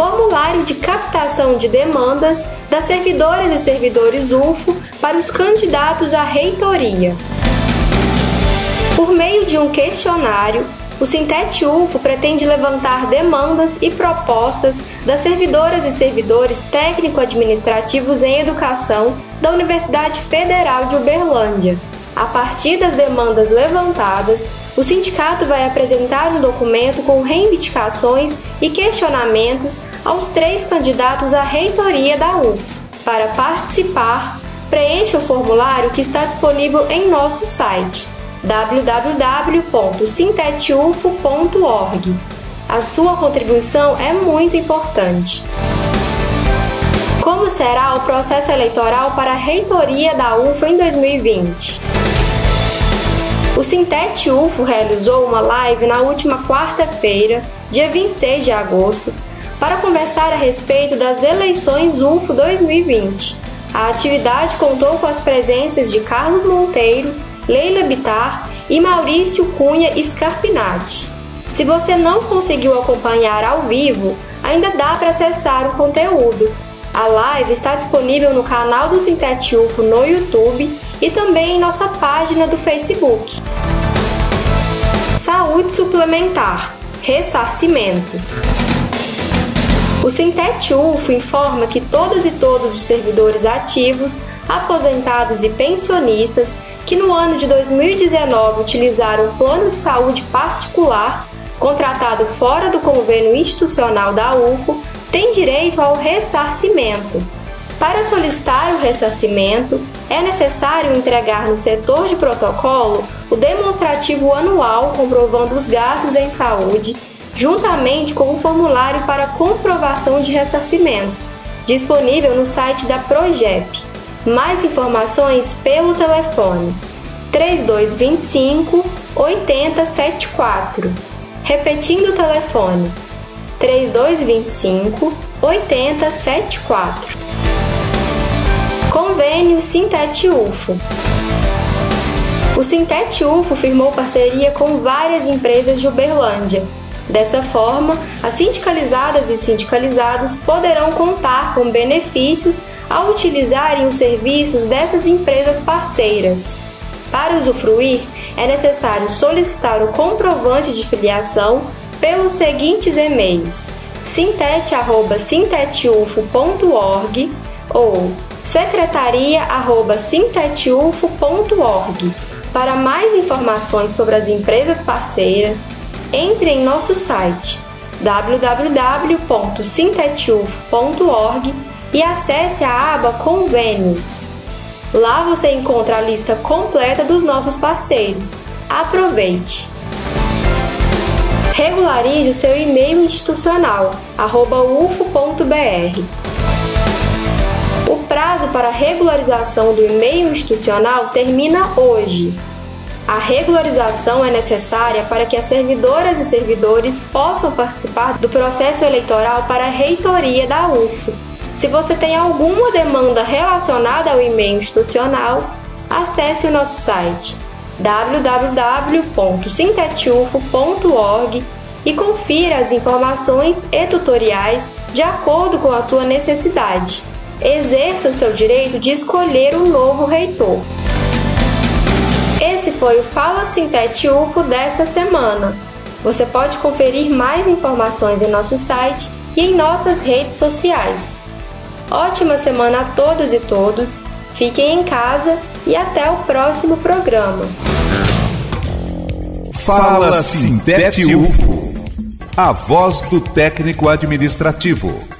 formulário de captação de demandas das servidoras e servidores UFO para os candidatos à reitoria. Por meio de um questionário, o Sintete UFO pretende levantar demandas e propostas das servidoras e servidores técnico-administrativos em educação da Universidade Federal de Uberlândia. A partir das demandas levantadas, o sindicato vai apresentar um documento com reivindicações e questionamentos aos três candidatos à reitoria da UF. Para participar, preencha o formulário que está disponível em nosso site www.sintetufo.org. A sua contribuição é muito importante. Como será o processo eleitoral para a reitoria da UFA em 2020? O Sintete UFO realizou uma live na última quarta-feira, dia 26 de agosto, para conversar a respeito das eleições UFO 2020. A atividade contou com as presenças de Carlos Monteiro, Leila Bitar e Maurício Cunha Scarpinati. Se você não conseguiu acompanhar ao vivo, ainda dá para acessar o conteúdo. A live está disponível no canal do Sintete UFO no YouTube e também em nossa página do Facebook. Saúde suplementar, ressarcimento. O Sintete UFO informa que todas e todos os servidores ativos, aposentados e pensionistas que no ano de 2019 utilizaram o plano de saúde particular contratado fora do convênio institucional da UFO têm direito ao ressarcimento. Para solicitar o ressarcimento, é necessário entregar no setor de protocolo o demonstrativo anual comprovando os gastos em saúde juntamente com o formulário para comprovação de ressarcimento, disponível no site da Progep. Mais informações pelo telefone 3225 8074. Repetindo o telefone 3225 8074. Convênio Sintete UFO. O Sintete UFO firmou parceria com várias empresas de Uberlândia Dessa forma, as sindicalizadas e sindicalizados poderão contar com benefícios ao utilizarem os serviços dessas empresas parceiras. Para usufruir, é necessário solicitar o comprovante de filiação pelos seguintes e-mails: sintete@sintetufo.org ou secretaria@sintetufo.org. Para mais informações sobre as empresas parceiras, entre em nosso site www.sintetuf.org e acesse a aba Convênios. Lá você encontra a lista completa dos nossos parceiros. Aproveite! Regularize o seu e-mail institucional ufo.br. O prazo para regularização do e-mail institucional termina hoje, a regularização é necessária para que as servidoras e servidores possam participar do processo eleitoral para a reitoria da UFO. Se você tem alguma demanda relacionada ao e-mail institucional, acesse o nosso site www.sintetufo.org e confira as informações e tutoriais de acordo com a sua necessidade. Exerça o seu direito de escolher um novo reitor. Esse foi o Fala Sintete UFO dessa semana. Você pode conferir mais informações em nosso site e em nossas redes sociais. Ótima semana a todos e todos. Fiquem em casa e até o próximo programa. Fala Sintete UFO. A voz do técnico administrativo.